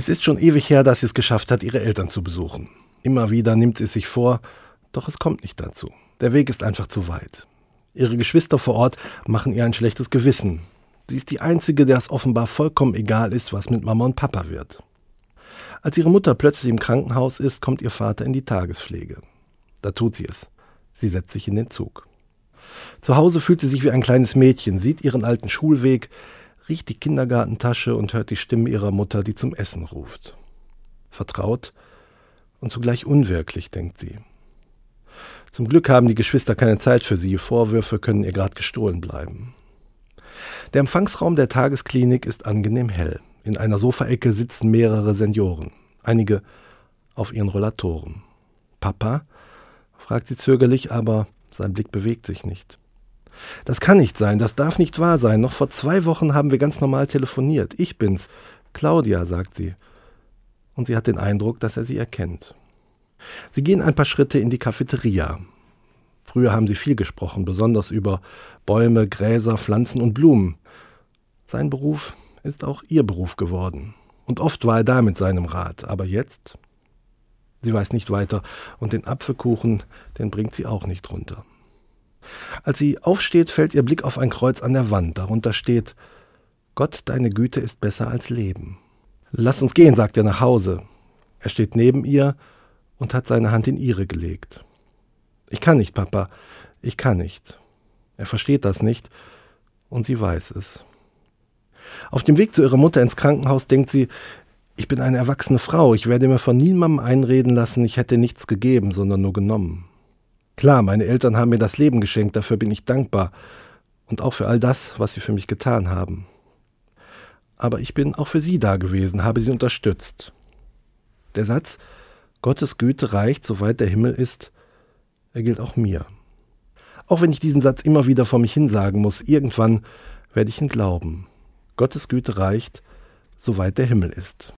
Es ist schon ewig her, dass sie es geschafft hat, ihre Eltern zu besuchen. Immer wieder nimmt sie es sich vor, doch es kommt nicht dazu. Der Weg ist einfach zu weit. Ihre Geschwister vor Ort machen ihr ein schlechtes Gewissen. Sie ist die Einzige, der es offenbar vollkommen egal ist, was mit Mama und Papa wird. Als ihre Mutter plötzlich im Krankenhaus ist, kommt ihr Vater in die Tagespflege. Da tut sie es. Sie setzt sich in den Zug. Zu Hause fühlt sie sich wie ein kleines Mädchen, sieht ihren alten Schulweg, riecht die Kindergartentasche und hört die Stimme ihrer Mutter, die zum Essen ruft. Vertraut und zugleich unwirklich, denkt sie. Zum Glück haben die Geschwister keine Zeit für sie, Vorwürfe können ihr gerade gestohlen bleiben. Der Empfangsraum der Tagesklinik ist angenehm hell. In einer Sofaecke sitzen mehrere Senioren, einige auf ihren Rollatoren. Papa? fragt sie zögerlich, aber sein Blick bewegt sich nicht. Das kann nicht sein, das darf nicht wahr sein. Noch vor zwei Wochen haben wir ganz normal telefoniert. Ich bin's. Claudia, sagt sie. Und sie hat den Eindruck, dass er sie erkennt. Sie gehen ein paar Schritte in die Cafeteria. Früher haben sie viel gesprochen, besonders über Bäume, Gräser, Pflanzen und Blumen. Sein Beruf ist auch ihr Beruf geworden. Und oft war er da mit seinem Rat. Aber jetzt? Sie weiß nicht weiter. Und den Apfelkuchen, den bringt sie auch nicht runter. Als sie aufsteht, fällt ihr Blick auf ein Kreuz an der Wand. Darunter steht: Gott, deine Güte ist besser als Leben. Lass uns gehen, sagt er nach Hause. Er steht neben ihr und hat seine Hand in ihre gelegt. Ich kann nicht, Papa, ich kann nicht. Er versteht das nicht und sie weiß es. Auf dem Weg zu ihrer Mutter ins Krankenhaus denkt sie, ich bin eine erwachsene Frau, ich werde mir von niemandem einreden lassen, ich hätte nichts gegeben, sondern nur genommen. Klar, meine Eltern haben mir das Leben geschenkt, dafür bin ich dankbar und auch für all das, was sie für mich getan haben. Aber ich bin auch für sie da gewesen, habe sie unterstützt. Der Satz Gottes Güte reicht, soweit der Himmel ist, er gilt auch mir. Auch wenn ich diesen Satz immer wieder vor mich hinsagen muss, irgendwann werde ich ihn glauben. Gottes Güte reicht, soweit der Himmel ist.